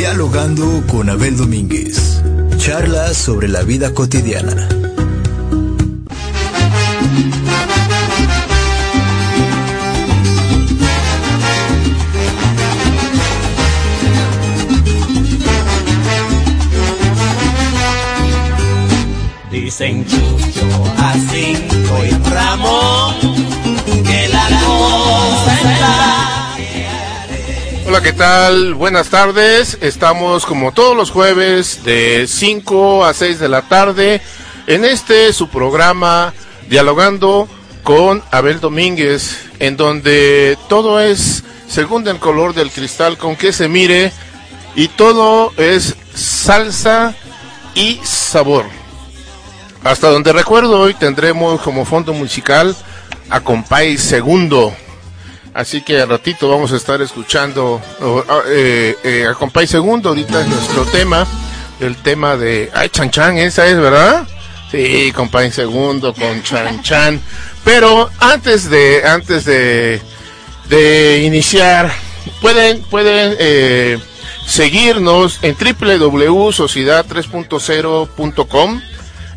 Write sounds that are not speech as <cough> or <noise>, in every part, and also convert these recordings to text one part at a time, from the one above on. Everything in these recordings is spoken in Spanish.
Dialogando con Abel Domínguez. Charlas sobre la vida cotidiana. Dicen Chucho, Jacinto y Ramón que la cosa está Hola, ¿qué tal? Buenas tardes. Estamos como todos los jueves de 5 a 6 de la tarde en este su programa Dialogando con Abel Domínguez, en donde todo es según el color del cristal con que se mire y todo es salsa y sabor. Hasta donde recuerdo hoy tendremos como fondo musical a Compay Segundo. Así que al ratito vamos a estar escuchando uh, eh, eh, a Compay Segundo. Ahorita es nuestro tema, el tema de... Ay, Chan Chan, esa es, ¿verdad? Sí, Compay Segundo con Chan Chan. Pero antes de, antes de, de iniciar, pueden, pueden eh, seguirnos en www.sociedad3.0.com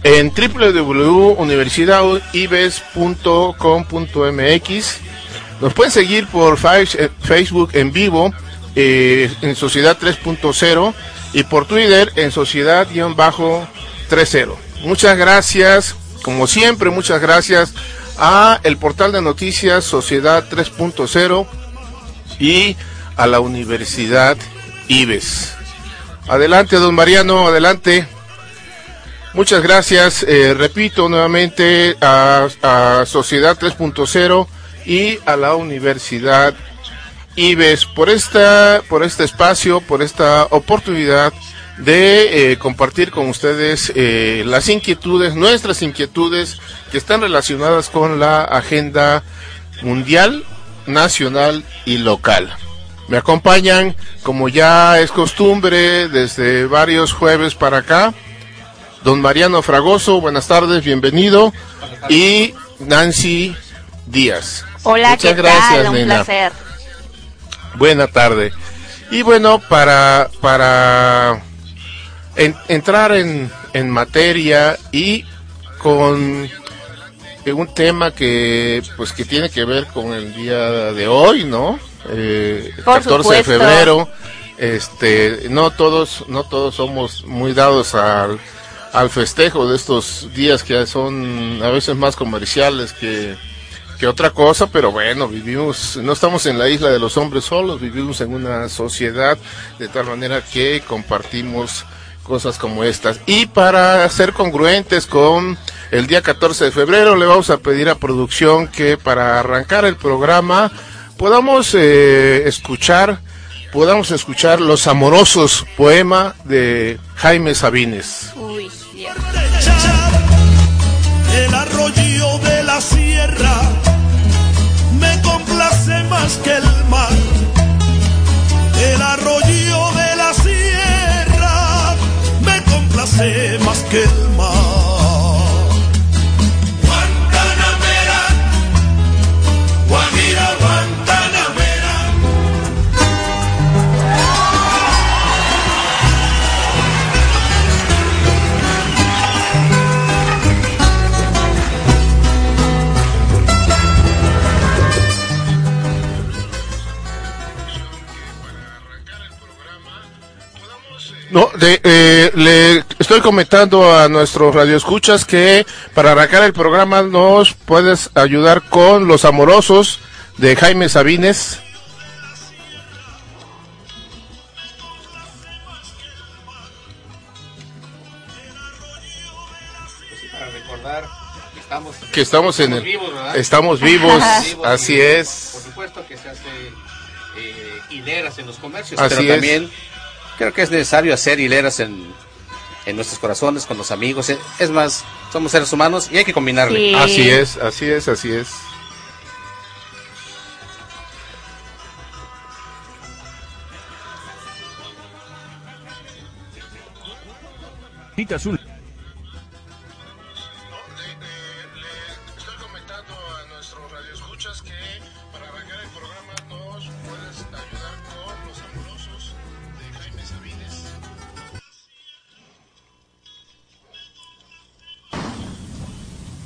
en www.universidadibes.com.mx. Nos pueden seguir por eh, Facebook en vivo eh, en Sociedad 3.0 y por Twitter en Sociedad-30. Muchas gracias, como siempre, muchas gracias a el portal de noticias Sociedad 3.0 y a la Universidad Ibes. Adelante, don Mariano, adelante. Muchas gracias, eh, repito nuevamente a, a Sociedad 3.0 y a la Universidad Ibes por esta, por este espacio, por esta oportunidad de eh, compartir con ustedes eh, las inquietudes, nuestras inquietudes que están relacionadas con la agenda mundial, nacional y local. Me acompañan, como ya es costumbre, desde varios jueves para acá, don Mariano Fragoso, buenas tardes, bienvenido, y Nancy Díaz. Hola, Muchas ¿qué gracias, tal? Un nena. placer. Buena tarde. Y bueno, para, para en- entrar en, en materia y con un tema que pues que tiene que ver con el día de hoy, ¿no? Eh, Por 14 de supuesto. febrero. Este, no todos, no todos somos muy dados al, al festejo de estos días que son a veces más comerciales que, que otra cosa, pero bueno, vivimos, no estamos en la isla de los hombres solos, vivimos en una sociedad de tal manera que compartimos cosas como estas. Y para ser congruentes con el día 14 de febrero, le vamos a pedir a producción que para arrancar el programa podamos eh, escuchar, podamos escuchar Los Amorosos, poema de Jaime Sabines. Uy, Dios. El arroyo de la sierra complace más que el mar. Le estoy comentando a nuestros radioescuchas que para arrancar el programa nos puedes ayudar con Los Amorosos de Jaime Sabines. para recordar que estamos, Que estamos en el- vivos, ¿verdad? Estamos vivos, así es. Por supuesto que se hace eh, hileras en los comercios, Así pero es. también creo que es necesario hacer hileras en, en nuestros corazones, con los amigos. Eh, Es más, somos seres humanos y hay que combinarle. Sí. Así es, así es, así es. Necesitas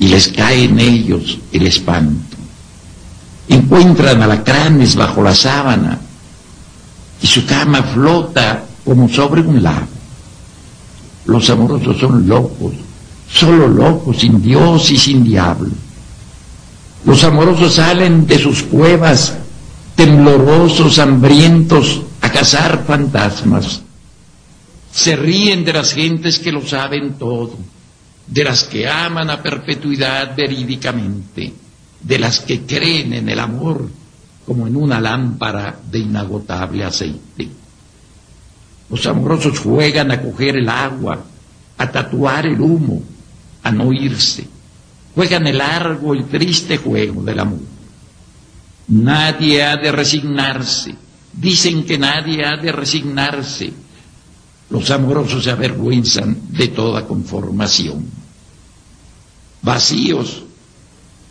y les cae en ellos el espanto. Encuentran alacranes bajo la sábana y su cama flota como sobre un lago. Los amorosos son locos, solo locos, sin Dios y sin diablo. Los amorosos salen de sus cuevas temblorosos, hambrientos, a cazar fantasmas. Se ríen de las gentes que lo saben todo, de las que aman a perpetuidad verídicamente, de las que creen en el amor como en una lámpara de inagotable aceite. Los amorosos juegan a coger el agua, a tatuar el humo, a no irse. Juegan el largo y triste juego del amor. Nadie ha de resignarse. Dicen que nadie ha de resignarse. Los amorosos se avergüenzan de toda conformación. Vacíos,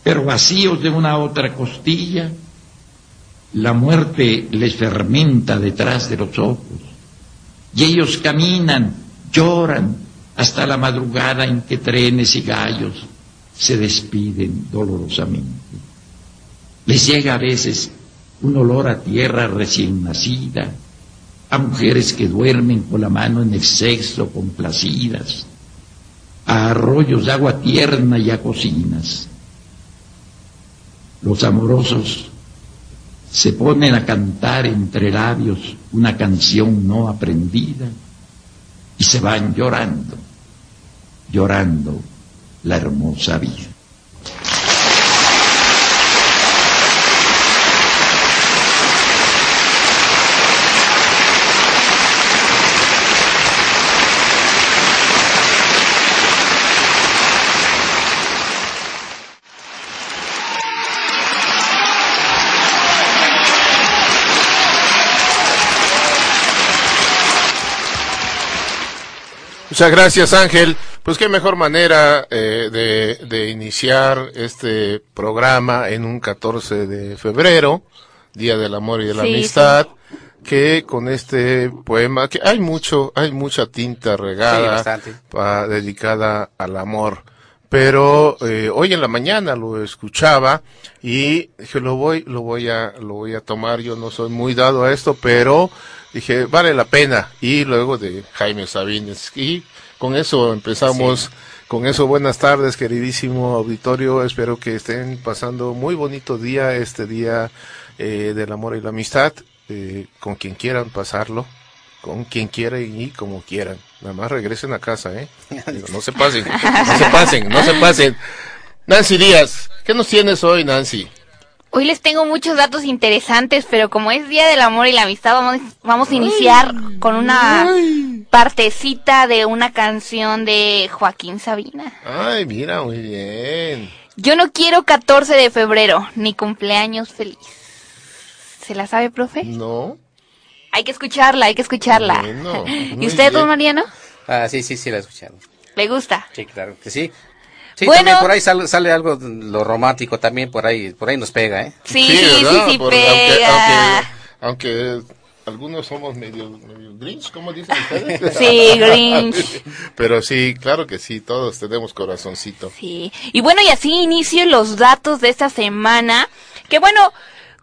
pero vacíos de una otra costilla, la muerte les fermenta detrás de los ojos. Y ellos caminan, lloran, hasta la madrugada en que trenes y gallos se despiden dolorosamente. Les llega a veces un olor a tierra recién nacida, a mujeres que duermen con la mano en el sexo complacidas, a arroyos de agua tierna y a cocinas. Los amorosos se ponen a cantar entre labios una canción no aprendida y se van llorando, llorando la hermosa vida. Muchas gracias Ángel. Pues qué mejor manera eh, de, de, iniciar este programa en un 14 de febrero, Día del Amor y de la sí, Amistad, sí. que con este poema, que hay mucho, hay mucha tinta regada Sí, pa, dedicada al amor. Pero eh, hoy en la mañana lo escuchaba y dije lo voy, lo voy a, lo voy a tomar. Yo no soy muy dado a esto, pero dije, vale la pena. Y luego de Jaime Sabines. Y con eso empezamos. Sí. Con eso, buenas tardes, queridísimo auditorio. Espero que estén pasando muy bonito día, este día eh, del amor y la amistad, eh, con quien quieran pasarlo, con quien quieran y como quieran. Nada más regresen a casa, ¿eh? <laughs> Digo, no se pasen, no se pasen, no se pasen. Nancy Díaz, ¿qué nos tienes hoy, Nancy? Hoy les tengo muchos datos interesantes, pero como es Día del Amor y la Amistad, vamos, vamos a iniciar ay, con una ay. partecita de una canción de Joaquín Sabina. Ay, mira, muy bien. Yo no quiero 14 de febrero, ni cumpleaños feliz. ¿Se la sabe, profe? No. Hay que escucharla, hay que escucharla. Bueno, <laughs> ¿Y usted, don Mariano? Ah, sí, sí, sí, la he escuchado. ¿Le gusta? Sí, claro que sí. Sí, Bueno. también por ahí sale, sale algo lo romántico también, por ahí, por ahí nos pega, ¿eh? Sí, sí, sí, ¿verdad? sí, Por- pega. Aunque, aunque, aunque algunos somos medio, medio grinch, ¿cómo dicen ustedes? Sí, grinch. <laughs> Pero sí, claro que sí, todos tenemos corazoncito. Sí. Y bueno, y así inicio los datos de esta semana. Que bueno,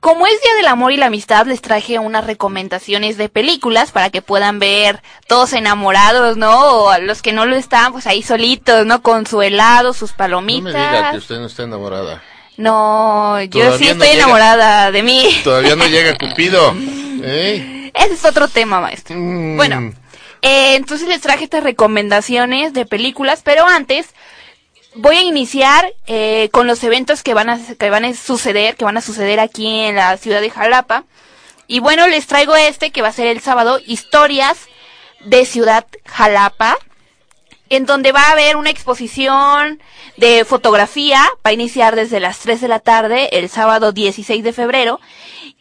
como es Día del Amor y la Amistad, les traje unas recomendaciones de películas para que puedan ver todos enamorados, ¿no? O los que no lo están, pues ahí solitos, ¿no? Con su helado, sus No palomitas. me diga que usted no está enamorada. No, yo Todavía sí no estoy llega. enamorada de mí. Todavía no llega <laughs> Cupido. ¿eh? Ese es otro tema, maestro. Mm. Bueno, eh, entonces les traje estas recomendaciones de películas, pero antes voy a iniciar eh, con los eventos que van a que van a suceder, que van a suceder aquí en la ciudad de Jalapa. Y bueno, les traigo este que va a ser el sábado, historias de Ciudad Jalapa, en donde va a haber una exposición de fotografía, va a iniciar desde las 3 de la tarde, el sábado 16 de febrero,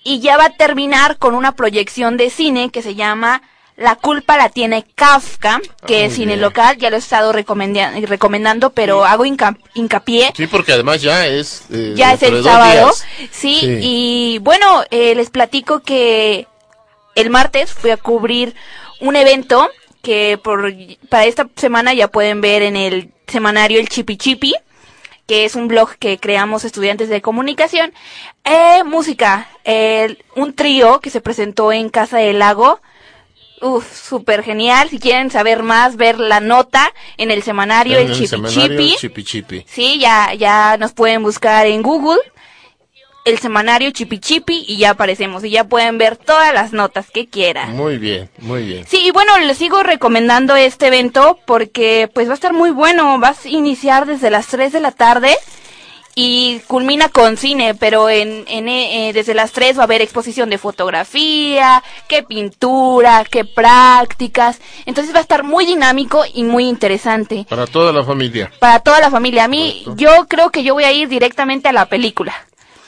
y ya va a terminar con una proyección de cine que se llama La culpa la tiene Kafka, que Ah, es muy cine bien. local, ya lo he estado recomenda- recomendando, pero hago hinca- hincapié Sí, porque además ya es. eh, ya es el sábado. Sí, Sí. y bueno, eh, les platico que el martes fui a cubrir un evento que por para esta semana ya pueden ver en el semanario El Chipi Chipi, que es un blog que creamos estudiantes de comunicación. Eh, música, el- un trío que se presentó en Casa del Lago. Uf, súper genial. Si quieren saber más, ver la nota en el semanario En El Chipi semanario Chipi. Chipi Chipi. Sí, ya, ya nos pueden buscar en Google el semanario Chipi Chipi y ya aparecemos y ya pueden ver todas las notas que quieran. Muy bien, muy bien. Sí, y bueno, les sigo recomendando este evento porque pues va a estar muy bueno. Vas a iniciar desde las 3 de la tarde y culmina con cine, pero en, en, eh, desde las 3 va a haber exposición de fotografía, qué pintura, qué prácticas. Entonces va a estar muy dinámico y muy interesante Para toda la familia. para toda la familia. A mí, Correcto. yo creo que yo voy a ir directamente a la película.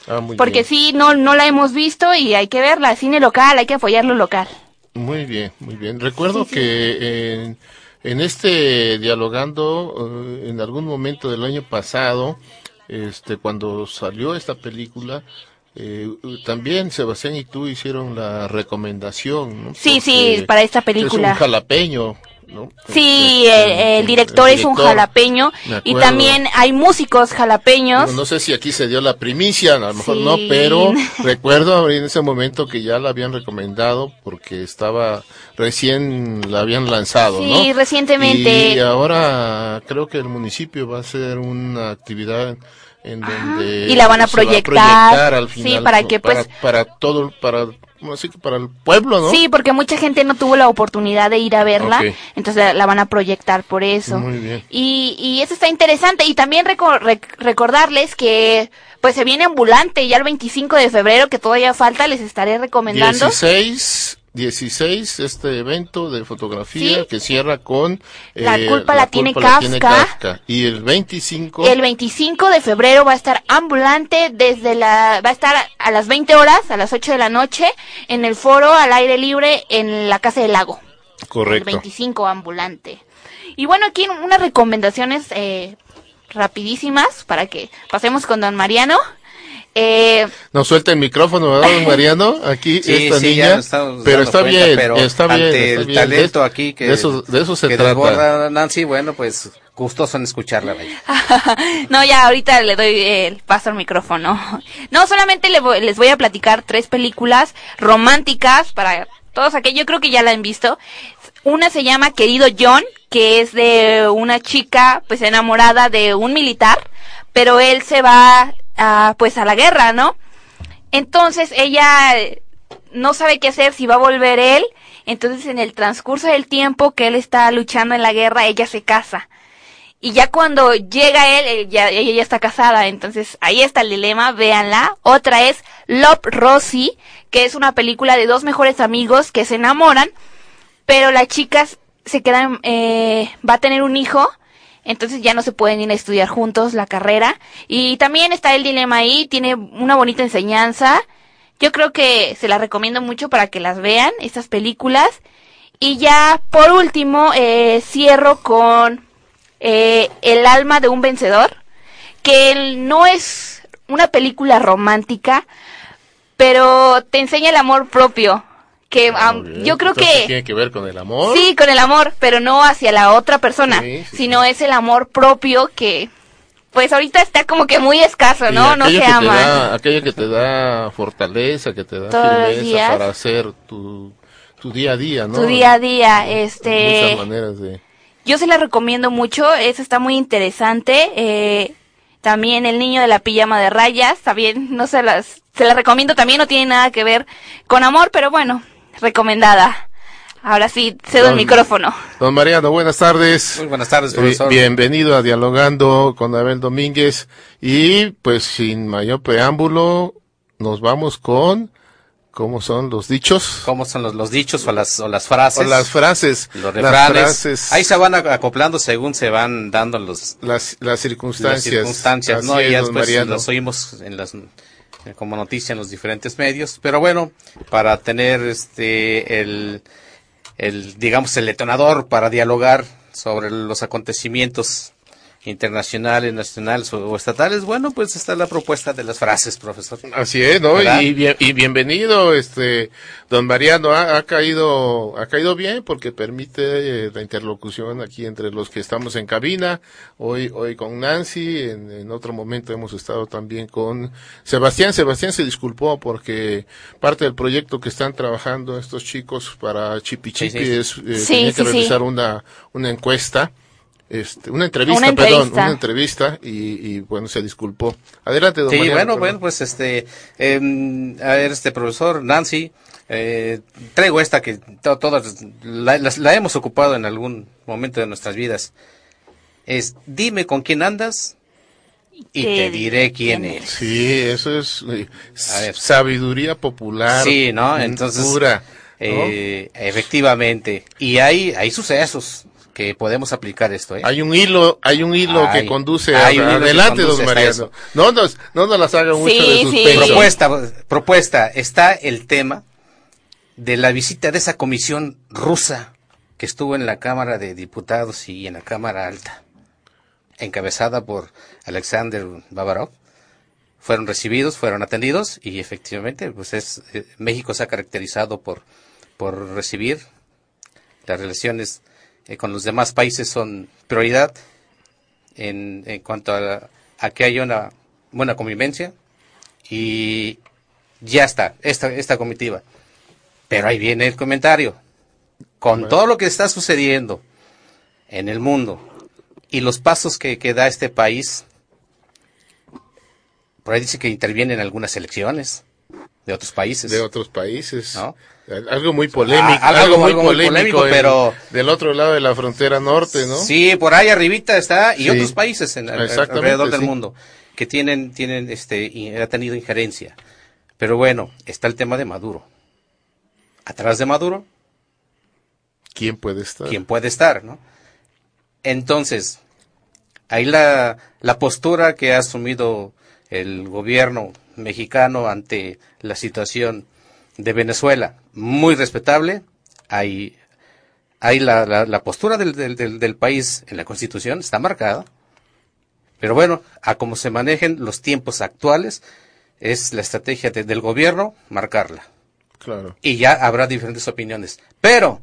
Ah, muy Porque bien. sí, no, no la hemos visto y hay que verla. Cine local, hay que apoyar lo local. Muy bien, muy bien. Recuerdo que en, en este dialogando, eh, en algún momento del año pasado, este, cuando salió esta película, eh, también Sebastián y tú hicieron la recomendación. ¿no? Sí, sí, para esta película. Es un jalapeño, ¿no? Sí, Este, el, el director es un jalapeño y también hay músicos jalapeños. Digo, no sé si aquí se dio la primicia, a lo mejor Sí. no, pero <laughs> recuerdo en ese momento que ya la habían recomendado porque estaba recién la habían lanzado, ¿no? Sí, recientemente. Y ahora creo que el municipio va a hacer una actividad en donde y la van a se va proyectar. al Sí, final, para ¿no? que, pues- para, para todo para así que para el pueblo, ¿no? Sí, porque mucha gente no tuvo la oportunidad de ir a verla, Ok. entonces la, la van a proyectar por eso. Muy bien. Y, y eso está interesante. Y también reco- rec- recordarles que pues se viene ambulante ya el 25 de febrero, que todavía falta, les estaré recomendando. 16, 16 este evento de fotografía Sí. que cierra con eh, La culpa la tiene culpa la Kafka. Kafka. y el 25 El 25 de febrero va a estar ambulante desde la, va a estar a las 20 horas, a las 8 de la noche, en el foro al aire libre en la Casa del Lago. El correcto 25 ambulante. Y bueno, aquí unas recomendaciones eh, rapidísimas para que pasemos con don Mariano. Eh, nos suelta el micrófono ¿verdad, don <laughs> Mariano aquí Sí, esta sí, niña pero está cuenta, bien pero está bien ante está el bien. talento de, aquí que de eso de eso se que trata desborda Nancy, bueno, pues gustoso en escucharla. <laughs> no, ya ahorita le doy el paso al micrófono. No, solamente le voy- les voy a platicar tres películas románticas para todos aquellos, yo creo que ya la han visto. Una se llama Querido John, que es de una chica pues enamorada de un militar, pero él se va a, pues a la guerra, ¿no? Entonces ella eh, no sabe qué hacer, si va a volver él. Entonces en el transcurso del tiempo que él está luchando en la guerra, ella se casa. Y ya cuando llega él, ella ya está casada, entonces ahí está el dilema, véanla. Otra es Love Rosie, que es una película de dos mejores amigos que se enamoran, pero la chica s- se queda, eh, va a tener un hijo, entonces ya no se pueden ir a estudiar juntos la carrera. Y también está el dilema ahí, tiene una bonita enseñanza. Yo creo que se la recomiendo mucho para que las vean, estas películas. Y ya por último, eh, cierro con eh, El alma de un vencedor, que no es una película romántica, pero te enseña el amor propio. Que Ah, yo creo Entonces, que tiene que ver con el amor. sí, con el amor, pero no hacia la otra persona, Sí, sí, sino es el amor propio que, pues ahorita está como que muy escaso, ¿no? No se ama. da- aquello que te da fortaleza, que te da firmeza días. para hacer tu, tu día a día, ¿no? Tu día a día, este... Muchas maneras de... Yo se la recomiendo mucho, esa está muy interesante. Eh, también El niño de la pijama de rayas, también no se las, se la recomiendo también, no tiene nada que ver con amor, pero bueno, recomendada. Ahora sí, cedo el micrófono. Don Mariano, buenas tardes. Muy buenas tardes, Eh, profesor. bienvenido a Dialogando con Abel Domínguez. Y pues sin mayor preámbulo, nos vamos con, ¿cómo son los dichos? ¿Cómo son los, los dichos o las, o las frases? O las frases. los las refranes. frases, Ahí se van ac- acoplando según se van dando los, las, las circunstancias. las circunstancias, ¿no? Así Y es, ya después Mariano. los oímos en las como noticia en los diferentes medios. Pero bueno, para tener este el, el digamos el detonador para dialogar sobre los acontecimientos internacionales, nacionales o, o estatales, bueno, pues está la propuesta de las frases, profesor. Así es, ¿no? Y, bien- y bienvenido, este, don Mariano, ha, ha caído, ha caído bien porque permite eh, la interlocución aquí entre los que estamos en cabina, hoy, hoy con Nancy, en, en otro momento hemos estado también con Sebastián. Sebastián se disculpó porque parte del proyecto que están trabajando estos chicos para Chipi Sí, Chipi sí. es, eh, Sí, tenía que sí, sí. realizar una, una encuesta. Este, una entrevista, Una perdón, una entrevista y, y bueno, se disculpó. Adelante, don Sí, Mariano, bueno, perdón. bueno, pues este, em, a ver, este profesor Nancy, eh, traigo esta que to- todas la, las- la hemos ocupado en algún momento de nuestras vidas. Es, dime con quién andas y Te diré quién eres. Sí, eso es eh, sabiduría popular. Sí, ¿no? mm, Entonces, Pura. ¿no? eh, efectivamente. Y hay, hay sucesos que podemos aplicar esto, ¿eh? hay un hilo, hay un hilo Hay- que conduce hay a- un hilo que adelante, conduce don Mariano. No nos, no nos las haga mucho Sí, de sí. suspenso. Propuesta, propuesta, está el tema de la visita de esa comisión rusa que estuvo en la Cámara de Diputados y en la Cámara Alta, encabezada por Alexander Babarov. Fueron recibidos, fueron atendidos y efectivamente, pues es eh, México se ha caracterizado por por recibir las relaciones eh, con los demás países son prioridad en, en cuanto a, que haya una buena convivencia y ya está, esta, esta comitiva. Pero ahí viene el comentario. Con todo lo que está sucediendo en el mundo y los pasos que, que da este país, por ahí dice que intervienen algunas elecciones de otros países. de otros países. ¿No? Algo muy polémico, Ah, algo- algo, muy algo polémico, polémico, en- pero- del otro lado de la frontera norte, ¿no? Sí, por ahí arribita está y Sí. otros países en, alrededor del sí. mundo que tienen tienen este y ha tenido injerencia. Pero bueno, está el tema de Maduro. Atrás de Maduro, ¿Quién puede estar? ¿quién puede estar, no? Entonces, ahí la la postura que ha asumido el gobierno mexicano ante la situación de Venezuela, muy respetable. Ahí ahí la, la, la postura del, del, del, del país en la Constitución está marcada. Pero bueno, a cómo se manejen los tiempos actuales, es la estrategia de- del gobierno marcarla. Claro. Y ya habrá diferentes opiniones. Pero,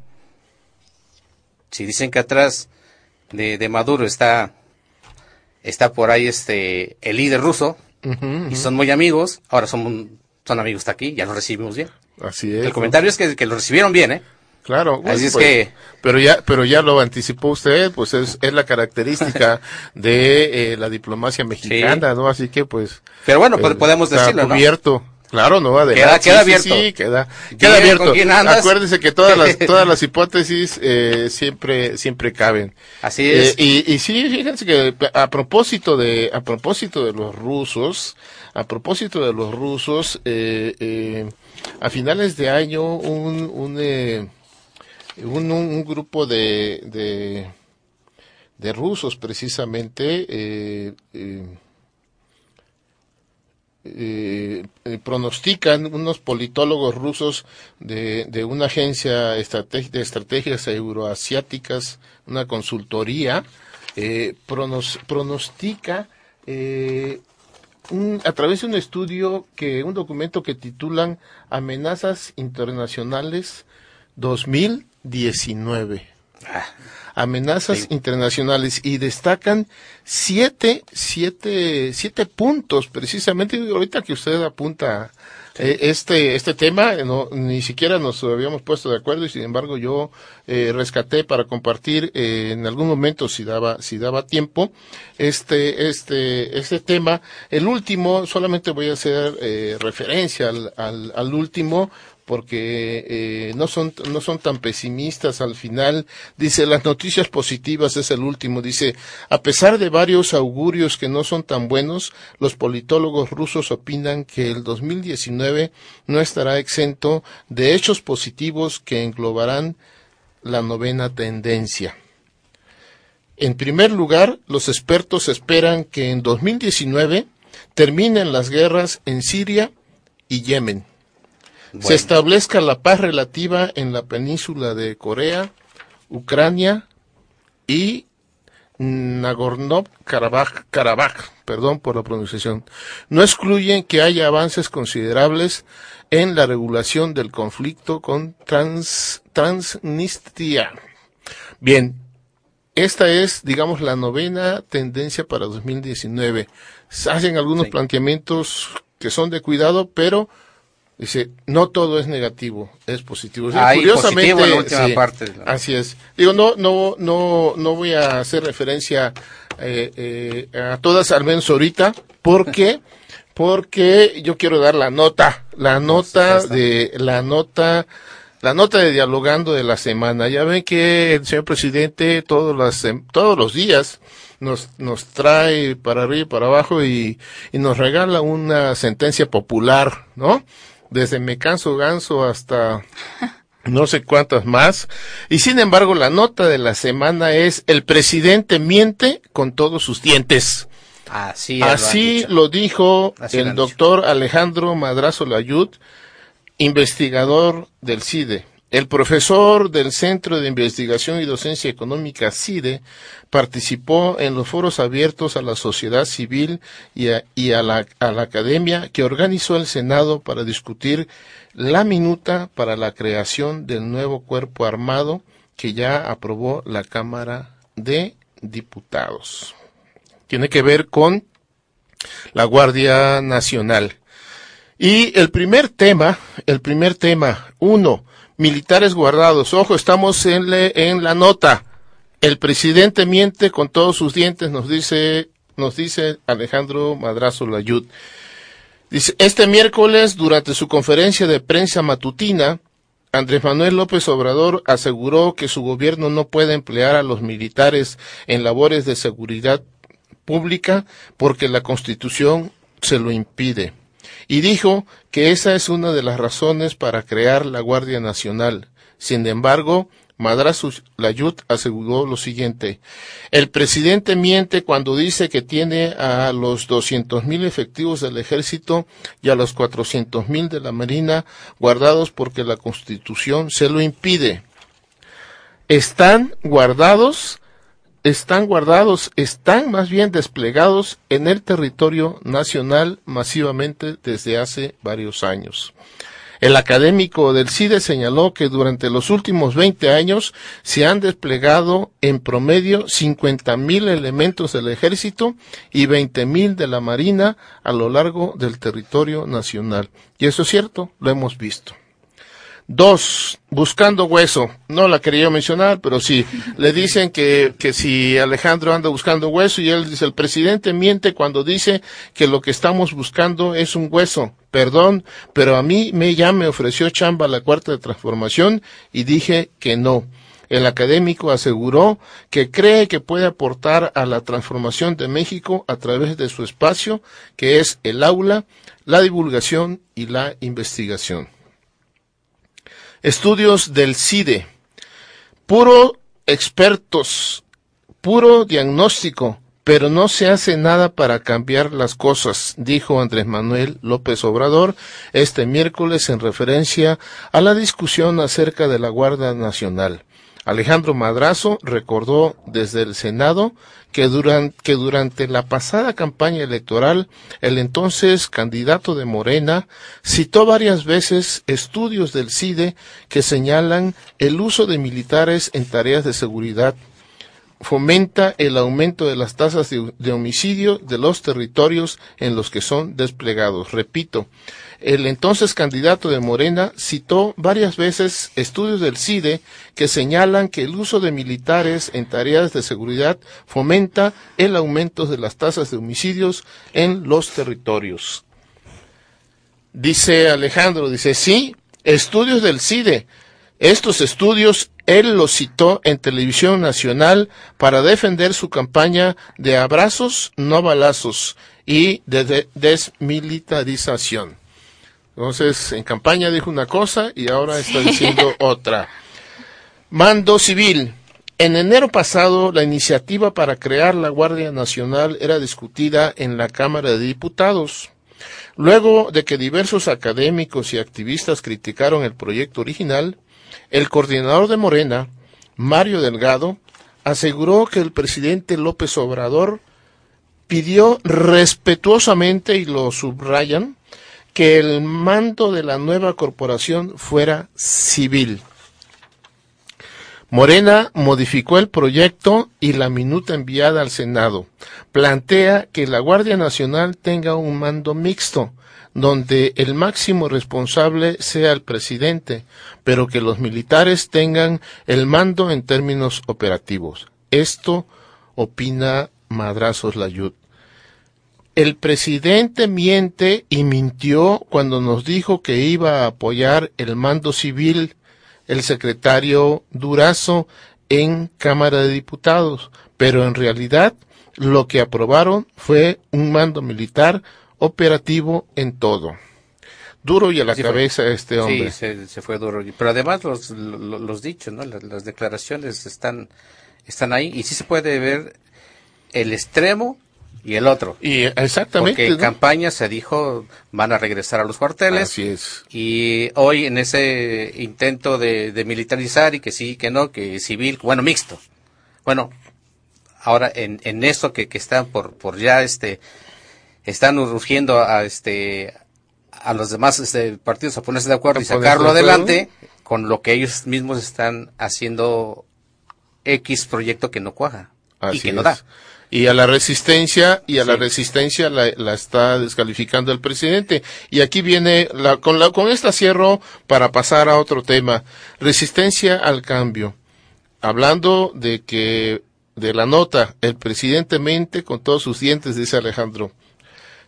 si dicen que atrás de, de Maduro está, está por ahí este, el líder ruso, y son muy amigos, ahora son, son amigos hasta aquí, ya los recibimos bien. Así es. El ¿no? comentario es que, que lo recibieron bien, ¿eh? Claro, bueno, Así es pues, que- pero ya, pero ya lo anticipó usted, pues es, es la característica <laughs> de eh, la diplomacia mexicana, ¿no? Así que pues. Pero bueno, pues eh, podemos está decirlo, ¿no? Claro, no, adelante. Queda- queda Sí, sí, abierto. Sí, queda, Dime queda con abierto. Acuérdese que todas <laughs> las, todas las hipótesis eh, siempre, siempre caben. Así es. Eh, y, y sí, fíjense que a propósito de, a propósito de los rusos, a propósito de los rusos, eh, eh, a finales de año un, un, eh, un, un- un grupo de, de, de rusos precisamente eh, eh, pronostican unos politólogos rusos de, de una agencia de estrategias euroasiáticas, una consultoría, eh, pronos- pronostica eh, un- a través de un estudio que un documento que titulan Amenazas Internacionales 2019. Amenazas internacionales y destacan siete, siete, siete puntos precisamente ahorita que usted apunta eh, este este tema no, ni siquiera nos habíamos puesto de acuerdo y sin embargo yo eh, rescaté para compartir eh, en algún momento si daba si daba tiempo este este este tema. El último solamente voy a hacer eh, referencia al, al, al último porque eh, no son no son tan pesimistas al final dice las noticias positivas es el último dice a pesar de varios augurios que no son tan buenos los politólogos rusos opinan que el 2019 no estará exento de hechos positivos que englobarán la novena tendencia en primer lugar, los expertos esperan que en 2019 terminen las guerras en Siria y Yemen. Se establezca la paz relativa en la península de Corea, Ucrania y Nagorno-Karabaj, Karabaj, perdón por la pronunciación. No excluyen que haya avances considerables en la regulación del conflicto con Trans, Transnistria. Bien, esta es, digamos, la novena tendencia para 2019. Se hacen algunos planteamientos que son de cuidado, pero dice, no todo es negativo, es positivo. O sea, Hay positivo en la última parte. Así es. Digo, no, no, no, no voy a hacer referencia eh, eh, a todas, al menos ahorita, porque, <laughs> porque yo quiero dar la nota, la nota de, la nota, la nota de dialogando de la semana. Ya ven que el señor presidente todos las, todos los días nos, nos trae para arriba y para abajo y, y nos regala una sentencia popular, ¿no? Desde me canso ganso hasta <laughs> no sé cuántas más. Y sin embargo, la nota de la semana es el presidente miente con todos sus dientes. Así, Así lo dijo Así lo el doctor Alejandro Madrazo Layud, investigador del CIDE. El profesor del Centro de Investigación y Docencia Económica CIDE participó en los foros abiertos a la sociedad civil y a, a la academia que organizó el Senado para discutir la minuta para la creación del nuevo cuerpo armado que ya aprobó la Cámara de Diputados. Tiene que ver con la Guardia Nacional. Y el primer tema, el primer tema, uno, militares guardados. Ojo, estamos en, le- en la nota. El presidente miente con todos sus dientes, nos dice, nos dice Alejandro Madrazo Layud. Dice, este miércoles, durante su conferencia de prensa matutina, Andrés Manuel López Obrador aseguró que su gobierno no puede emplear a los militares en labores de seguridad pública porque la Constitución se lo impide. Y dijo que esa es una de las razones para crear la Guardia Nacional. Sin embargo, Madrazo Layut aseguró lo siguiente. El presidente miente cuando dice que tiene a los 200.000 efectivos del ejército y a los 400.000 de la marina guardados porque la constitución se lo impide. Están guardados, están guardados, están más bien desplegados en el territorio nacional masivamente desde hace varios años. El académico del CIDE señaló que durante los últimos 20 años se han desplegado en promedio 50.000 elementos del ejército y 20.000 de la marina a lo largo del territorio nacional. Y eso es cierto, lo hemos visto. Dos, buscando hueso. No la quería mencionar, pero sí. Le dicen que, que si Alejandro anda buscando hueso y él dice, el presidente miente cuando dice que lo que estamos buscando es un hueso. Perdón, pero a mí me ya me ofreció chamba la cuarta de transformación y dije que no. El académico aseguró que cree que puede aportar a la transformación de México a través de su espacio, que es el aula, la divulgación y la investigación. Estudios del CIDE. Puro expertos, puro diagnóstico, pero no se hace nada para cambiar las cosas, dijo Andrés Manuel López Obrador este miércoles en referencia a la discusión acerca de la Guardia Nacional. Alejandro Madrazo recordó desde el Senado que, que durante la pasada campaña electoral el entonces candidato de Morena citó varias veces estudios del CIDE que señalan el uso de militares en tareas de seguridad fomenta el aumento de las tasas de, homicidio de los territorios en los que son desplegados. Repito, el entonces candidato de Morena citó varias veces estudios del CIDE que señalan que el uso de militares en tareas de seguridad fomenta el aumento de las tasas de homicidios en los territorios. Dice Alejandro, dice, sí, estudios del CIDE. Estos estudios él los citó en televisión nacional para defender su campaña de abrazos, no balazos y de, de- desmilitarización. Entonces, en campaña dijo una cosa y ahora está diciendo <laughs> otra. Mando civil. En enero pasado, la iniciativa para crear la Guardia Nacional era discutida en la Cámara de Diputados. Luego de que diversos académicos y activistas criticaron el proyecto original, el coordinador de Morena, Mario Delgado, aseguró que el presidente López Obrador pidió respetuosamente, y lo subrayan, que el mando de la nueva corporación fuera civil. Morena modificó el proyecto y la minuta enviada al Senado plantea que la Guardia Nacional tenga un mando mixto, donde el máximo responsable sea el presidente, pero que los militares tengan el mando en términos operativos. Esto opina Madrazos Layud. El presidente miente y mintió cuando nos dijo que iba a apoyar el mando civil el secretario Durazo en Cámara de Diputados, pero en realidad lo que aprobaron fue un mando militar operativo en todo. Duro y a la Sí, fue- cabeza este hombre. Sí, se, se fue duro. Pero además los, lo- los, dichos, ¿no? Las, las declaraciones están, están ahí y sí se puede ver el extremo y el otro. Y exactamente. Porque en ¿no? campaña se dijo van a regresar a los cuarteles. Así es. Y hoy en ese intento de, de militarizar y que sí, que no, que civil, bueno, mixto. Bueno, ahora en, en eso que, que están por, por ya este, están urgiendo a este, a los demás este, partidos a ponerse de acuerdo y sacarlo adelante con lo que ellos mismos están haciendo X proyecto que no cuaja y que no es. da. Y a la resistencia, y a la resistencia la, la está descalificando el presidente. Y aquí viene, la, con, la, con esta cierro para pasar a otro tema. Resistencia al cambio. Hablando de que, de la nota, el presidente mente con todos sus dientes, dice Alejandro.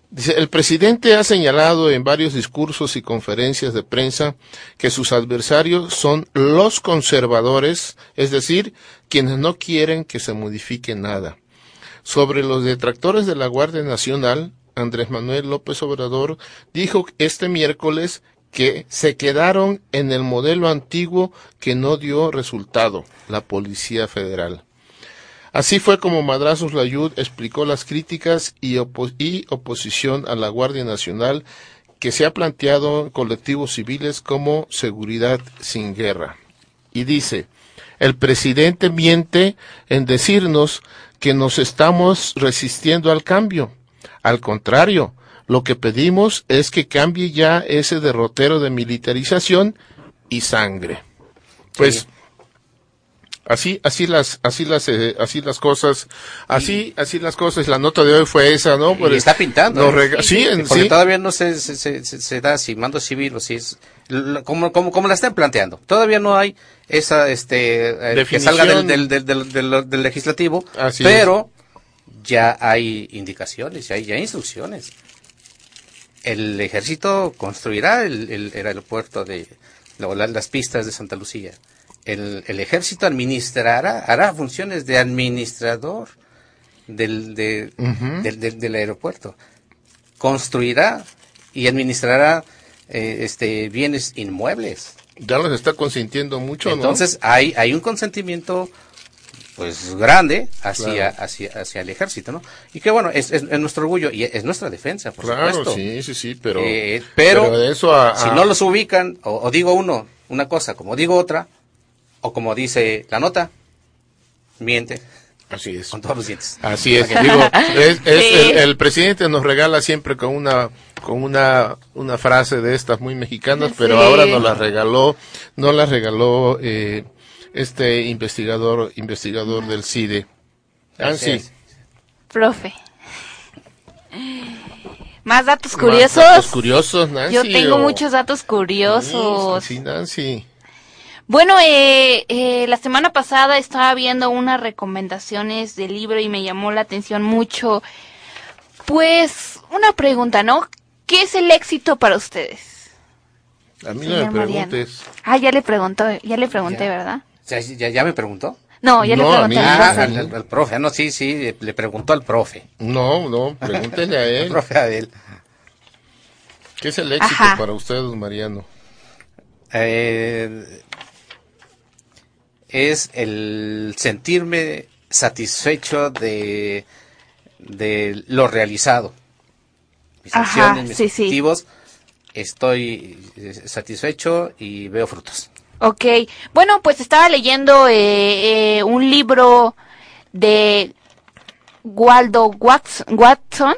Dice, el presidente ha señalado en varios discursos y conferencias de prensa que sus adversarios son los conservadores, es decir, quienes no quieren que se modifique nada. Sobre los detractores de la Guardia Nacional, Andrés Manuel López Obrador dijo este miércoles que se quedaron en el modelo antiguo que no dio resultado, la Policía Federal. Así fue como Madrazos Layud explicó las críticas y, opo- y oposición a la Guardia Nacional que se ha planteado en colectivos civiles como seguridad sin guerra. Y dice, el presidente miente en decirnos que nos estamos resistiendo al cambio. Al contrario, lo que pedimos es que cambie ya ese derrotero de militarización y sangre. Pues Sí. Así así las así las eh, así las cosas así así las cosas la nota de hoy fue esa no Y está pintando. sí, en- Porque sí. todavía no se, se, se, da si mando civil o si es como, como, como la están planteando. Todavía no hay esa este eh, que salga del, del, del, del, del- del legislativo, Así pero ya hay indicaciones, ya hay ya instrucciones. El ejército construirá el, el- el aeropuerto de la- la- las pistas de Santa Lucía. El, el ejército administrará, hará funciones de administrador del, de- del, del- del aeropuerto. Construirá y administrará eh, este bienes inmuebles. ya los está consintiendo mucho Entonces hay, hay un consentimiento pues grande hacia, Claro. hacia, hacia el ejército, ¿no? Y que bueno, es, es- es nuestro orgullo y es nuestra defensa, ¿no? por claro supuesto. sí sí sí pero Eh, pero de eso a, si no los ubican, o, o digo uno, una cosa, como digo otra, O como dice la nota, miente Así es. con todos los dientes. Así es. Ok. Digo, <laughs> es, es Sí. el, el presidente nos regala siempre con una con una una frase de estas muy mexicanas, pero Sí. ahora nos la regaló, nos la regaló eh, este investigador investigador del CIDE. Así Nancy. es. Profe. Más datos Más curiosos. datos curiosos, Nancy. Yo tengo o- muchos datos curiosos. Sí, sí, Nancy. Bueno, eh, eh, la semana pasada estaba viendo unas recomendaciones del libro y me llamó la atención mucho. Pues, una pregunta, ¿no? ¿Qué es el éxito para ustedes? A mí no me Mariano. preguntes. Ah, ya le preguntó, ya le pregunté, Ya. ¿verdad? ¿Ya, ya, ya me preguntó? No, ya No, le a pregunté. mí- al Ah, profe. al, al- al profe. Ah, No, sí, sí, le preguntó al profe. No, no, pregúntele a <laughs> él. profe Adel. ¿Qué es el éxito Ajá. para usted, don Mariano? Eh, es el sentirme satisfecho de, de lo realizado. Mis Ajá, acciones, mis sí, sí. objetivos, estoy eh, satisfecho y veo frutos. Ok, bueno, pues estaba leyendo eh, eh, un libro de Waldo Watson,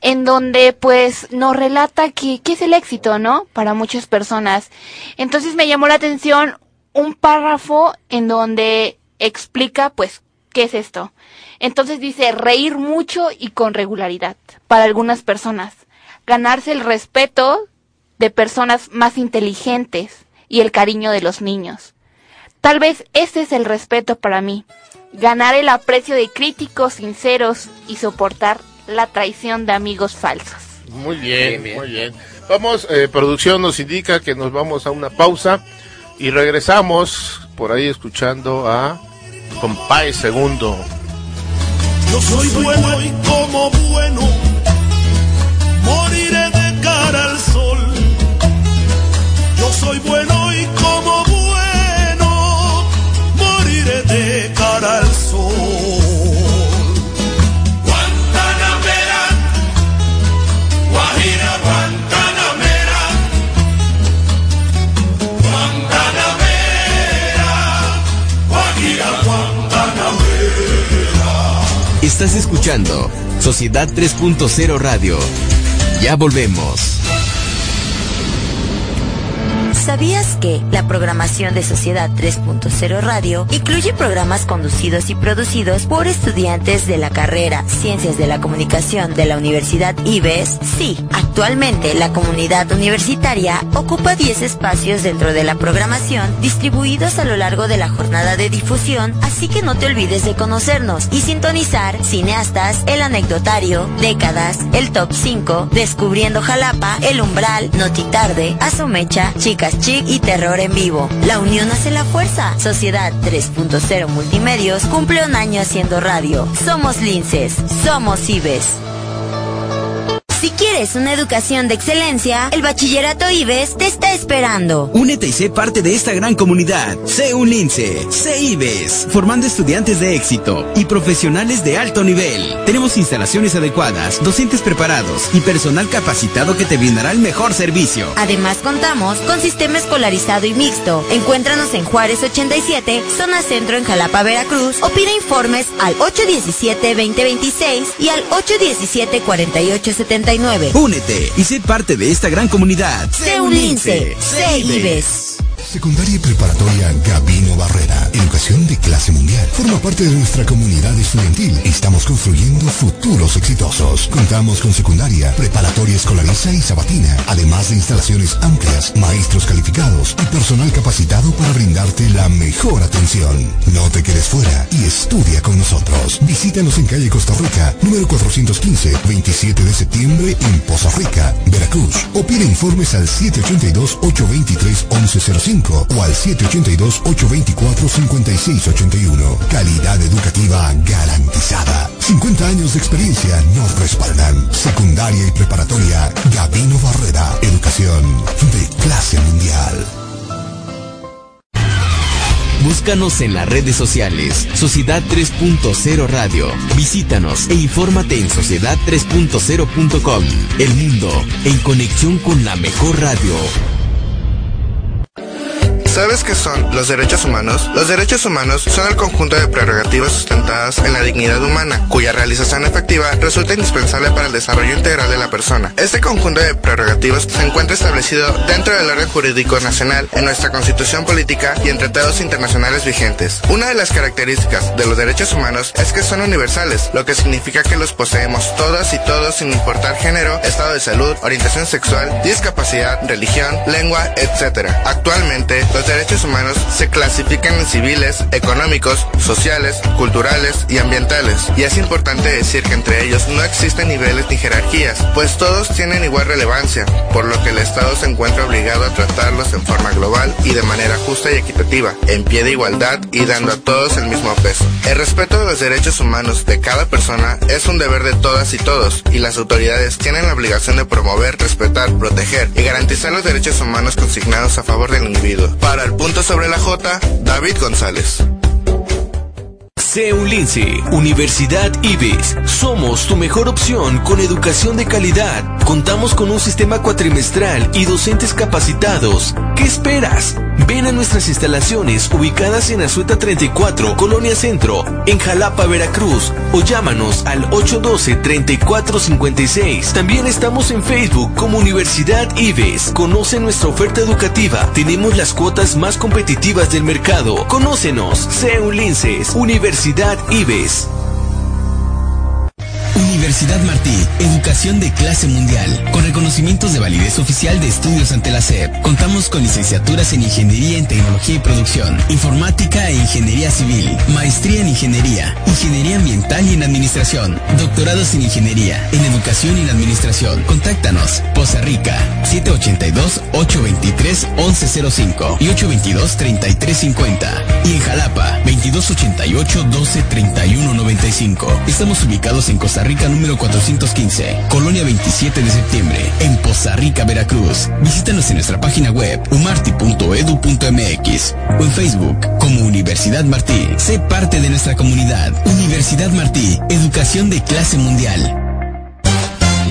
en donde pues nos relata que qué es el éxito, ¿no? Para muchas personas. Entonces me llamó la atención un párrafo en donde explica pues qué es esto. Entonces dice reír mucho y con regularidad para algunas personas, ganarse el respeto de personas más inteligentes y el cariño de los niños. Tal vez ese es el respeto para mí, ganar el aprecio de críticos sinceros y soportar la traición de amigos falsos. Muy bien, Bien, bien. muy bien. Vamos, eh, producción nos indica que nos vamos a una pausa y regresamos por ahí escuchando a Compay Segundo. Yo soy bueno y como bueno moriré de cara al sol. Yo soy bueno Estás escuchando Sociedad 3.0 Radio. Ya volvemos. ¿Sabías que la programación de Sociedad 3.0 Radio incluye programas conducidos y producidos por estudiantes de la carrera Ciencias de la Comunicación de la Universidad IBES? Sí, actualmente la comunidad universitaria ocupa 10 espacios dentro de la programación distribuidos a lo largo de la jornada de difusión, así que no te olvides de conocernos y sintonizar Cineastas, El Anecdotario, Décadas, El Top 5, Descubriendo Jalapa, El Umbral, Notitarde, Asomecha, Chicas Chic y Terror en Vivo. La unión hace la fuerza. Sociedad 3.0 Multimedios cumple un año haciendo radio. Somos Linces, somos IBES. Si quieres una educación de excelencia, el Bachillerato IBES te está esperando. Únete y sé parte de esta gran comunidad. Sé un lince, sé IBES, formando estudiantes de éxito y profesionales de alto nivel. Tenemos instalaciones adecuadas, docentes preparados y personal capacitado que te brindará el mejor servicio. Además contamos con sistema escolarizado y mixto. Encuéntranos en Juárez 87, zona centro en Jalapa, Veracruz o pide informes al 817-2026 y al 817-4879. Únete y sé parte de esta gran comunidad. Sé un lince, sé IBES. Secundaria y preparatoria Gabino Barrera. Educación de clase mundial. Forma parte de nuestra comunidad estudiantil. Estamos construyendo futuros exitosos. Contamos con secundaria, preparatoria escolariza y sabatina. Además de instalaciones amplias, maestros calificados y personal capacitado para brindarte la mejor atención. No te quedes fuera y estudia con nosotros. Visítanos en calle Costa Rica, número 415, 27 de septiembre en Poza Rica, Veracruz. O pide informes al 782-823-1105 o al 782-824-5681. Calidad educativa garantizada. 50 años de experiencia nos respaldan. Secundaria y preparatoria Gabino Barrera. Educación de clase mundial. Búscanos en las redes sociales, Sociedad 3.0 Radio. Visítanos e infórmate en sociedad3.0.com. El mundo en conexión con la mejor radio. ¿Sabes qué son los derechos humanos? Los derechos humanos son el conjunto de prerrogativas sustentadas en la dignidad humana, cuya realización efectiva resulta indispensable para el desarrollo integral de la persona. Este conjunto de prerrogativas se encuentra establecido dentro del orden jurídico nacional, en nuestra constitución política y en tratados internacionales vigentes. Una de las características de los derechos humanos es que son universales, lo que significa que los poseemos todas y todos sin importar género, estado de salud, orientación sexual, discapacidad, religión, lengua, etc. Actualmente, los derechos humanos se clasifican en civiles, económicos, sociales, culturales y ambientales. Y es importante decir que entre ellos no existen niveles ni jerarquías, pues todos tienen igual relevancia, por lo que el Estado se encuentra obligado a tratarlos en forma global y de manera justa y equitativa, en pie de igualdad y dando a todos el mismo peso. El respeto de los derechos humanos de cada persona es un deber de todas y todos, y las autoridades tienen la obligación de promover, respetar, proteger y garantizar los derechos humanos consignados a favor del individuo. El punto sobre la J, David González. CEULINCE, Universidad IBES. Somos tu mejor opción con educación de calidad. Contamos con un sistema cuatrimestral y docentes capacitados. ¿Qué esperas? Ven a nuestras instalaciones ubicadas en Azueta 34, Colonia Centro, en Jalapa, Veracruz, o llámanos al 812-3456. También estamos en Facebook como Universidad IBES. Conoce nuestra oferta educativa. Tenemos las cuotas más competitivas del mercado. Conócenos, CEULINCES, Universidad IBES. Universidad Martí, educación de clase mundial, con reconocimientos de validez oficial de estudios ante la SEP. Contamos con licenciaturas en Ingeniería en Tecnología y Producción, Informática e Ingeniería Civil, Maestría en Ingeniería, Ingeniería Ambiental y en Administración, doctorados en Ingeniería, en Educación y en Administración. Contáctanos, Poza Rica, 782-823-1105 y 822-3350. Y en Jalapa, 2288-123195. Estamos ubicados en Costa Rica número 415, Colonia 27 de septiembre, en Poza Rica, Veracruz. Visítanos en nuestra página web umarti.edu.mx o en Facebook como Universidad Martí. Sé parte de nuestra comunidad. Universidad Martí, educación de clase mundial.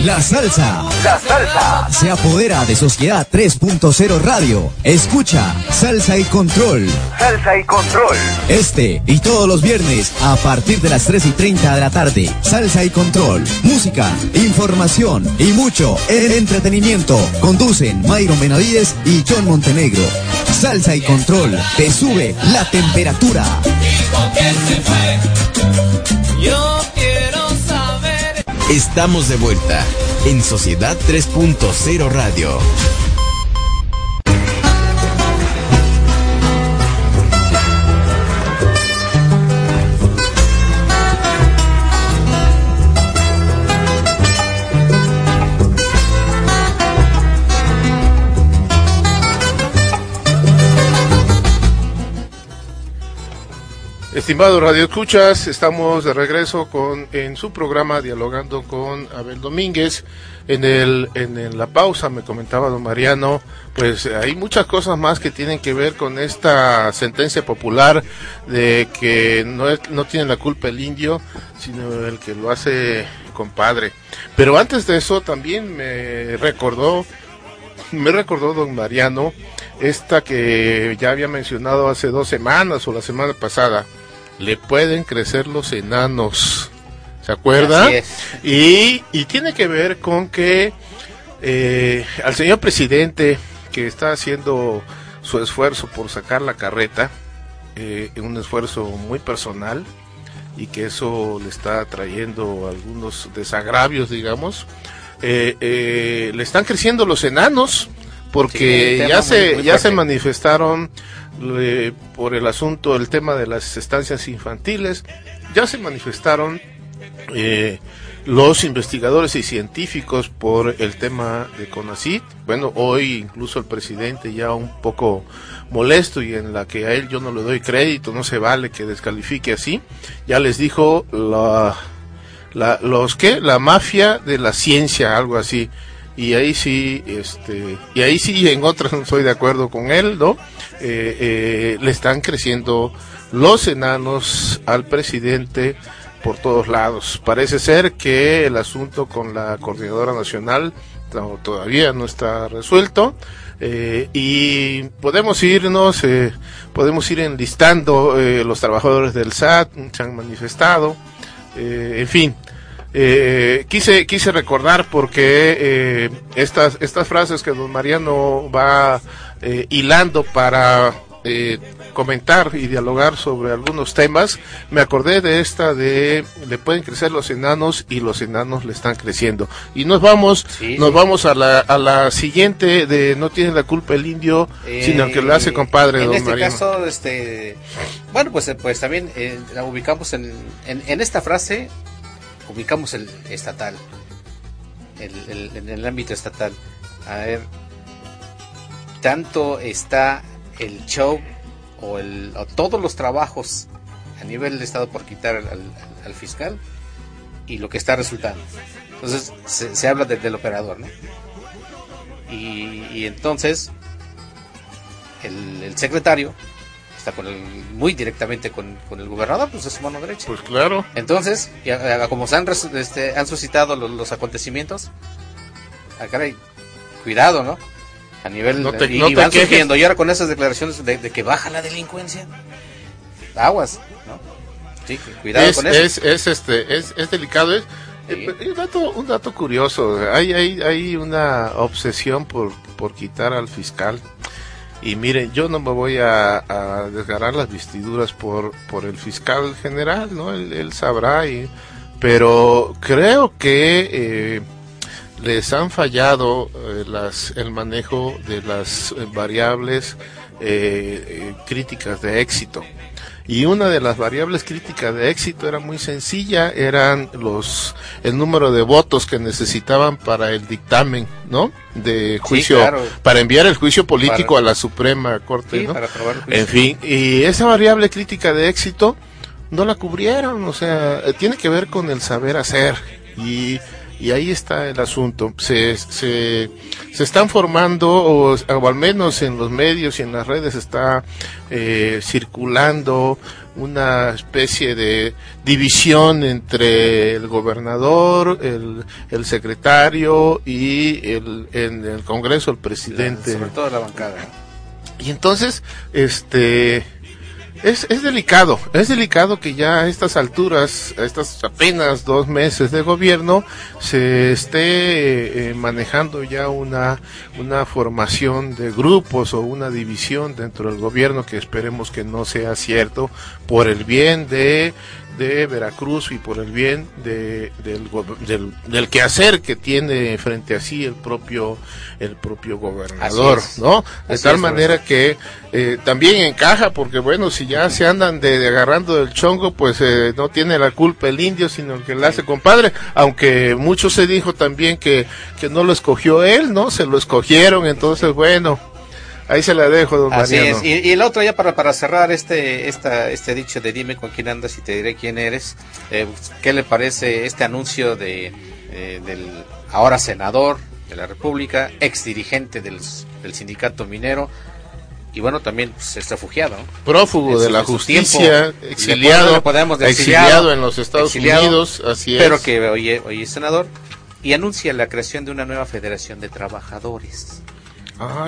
La salsa. La salsa. Se apodera de Sociedad 3.0 Radio. Escucha Salsa y Control. Salsa y Control. Este y todos los viernes a partir de las 3 y 30 de la tarde. Salsa y Control. Música, información y mucho entretenimiento. Conducen Mayron Benavides y John Montenegro. Salsa y Control. Te sube la temperatura. Estamos de vuelta en Sociedad 3.0 Radio. Estimado Radio Escuchas, estamos de regreso con en su programa dialogando con Abel Domínguez. En el en la pausa me comentaba don Mariano, pues hay muchas cosas más que tienen que ver con esta sentencia popular de que no es, no tiene la culpa el indio, sino el que lo hace compadre. Pero antes de eso también me recordó me recordó don Mariano esta que ya había mencionado hace dos semanas o la semana pasada le pueden crecer los enanos. ¿Se acuerda? Así es. Y, y tiene que ver con que eh, al señor presidente que está haciendo su esfuerzo por sacar la carreta, eh, un esfuerzo muy personal y que eso le está trayendo algunos desagravios, digamos, eh, le están creciendo los enanos porque Sí, ya se muy ya se manifestaron eh, por el asunto el tema de las estancias infantiles ya se manifestaron eh, los investigadores y científicos por el tema de CONACIT. Bueno, hoy incluso el presidente ya un poco molesto y en la que a él yo no le doy crédito, no se vale que descalifique así. Ya les dijo la, la los que la mafia de la ciencia, algo así. Y ahí sí, este, y ahí sí en otras no estoy de acuerdo con él, ¿no? Eh, eh, le están creciendo los enanos al presidente por todos lados. Parece ser que el asunto con la coordinadora nacional to- todavía no está resuelto. Eh, y podemos irnos, podemos ir enlistando los trabajadores del SAT, se han manifestado, en fin. Eh, quise quise recordar porque eh, estas estas frases que don Mariano va eh, hilando para eh, comentar y dialogar sobre algunos temas, me acordé de esta de le pueden crecer los enanos y los enanos le están creciendo. Y nos vamos, Sí, nos sí. vamos a la, a la siguiente de no tiene la culpa el indio, sino que lo hace compadre en don este Mariano. caso este bueno pues eh, pues también eh, la ubicamos en, en, en esta frase ubicamos el estatal el, en el ámbito estatal a ver tanto está el show o, el, o todos los trabajos a nivel del estado por quitar al, al- al fiscal y lo que está resultando entonces se, habla de- del operador ¿no? y, y entonces el secretario está con el, muy directamente con, con el gobernador, pues es su mano derecha. Pues claro. Entonces, ya, ya, como se han, este, han suscitado los, los acontecimientos, ah, caray, cuidado, ¿no? A nivel No te- y, no y van surgiendo, y ahora con esas declaraciones de, de que baja la delincuencia, aguas, ¿no? Sí, cuidado es, con eso. es, es, este, es, es delicado. Es, eh, un, dato, un dato curioso. Hay, hay, hay una obsesión por, por quitar al fiscal. Y miren, yo no me voy a, desgarrar las vestiduras por, por el fiscal general, ¿no? Él, sabrá, y, pero creo que eh, les han fallado eh, las, el manejo de las variables eh, eh, críticas de éxito. Y una de las variables críticas de éxito era muy sencilla, eran los el número de votos que necesitaban para el dictamen, ¿no? De juicio claro. para enviar el juicio político Para- a la Suprema Corte, Sí, ¿no? para aprobar el juicio. En fin, y esa variable crítica de éxito no la cubrieron, o sea, eh, tiene que ver con el saber hacer y y ahí está el asunto. Se, se, se están formando, o, o al menos en los medios y en las redes está eh, circulando una especie de división entre el gobernador, el, el secretario y el, en el Congreso el presidente. Sobre todo la bancada. Y entonces, este, es, es delicado, es delicado que ya a estas alturas, a estas apenas dos meses de gobierno, se esté eh, manejando ya una, una formación de grupos o una división dentro del gobierno que esperemos que no sea cierto por el bien de de Veracruz y por el bien de, del, del, del quehacer que tiene frente a sí el propio el propio gobernador. ¿no? De Así tal es, manera que eh, también encaja porque bueno, si ya se andan de, de agarrando del chongo, pues eh, no tiene la culpa el indio, sino el que la hace compadre, aunque mucho se dijo también que, que no lo escogió él, ¿no? Se lo escogieron, entonces bueno, ahí se la dejo, don Así Mariano. es. Y, y el otro ya para, para cerrar este esta, este dicho de dime con quién andas y te diré quién eres. eh, ¿Qué le parece este anuncio de eh, del ahora senador de la República, ex dirigente del, del sindicato minero y bueno también pues, es refugiado, ¿no? prófugo de la justicia, tiempo, exiliado, podemos de exiliado en los Estados exiliado, Unidos, así pero es. que hoy, hoy es senador y anuncia la creación de una nueva federación de trabajadores. Ah,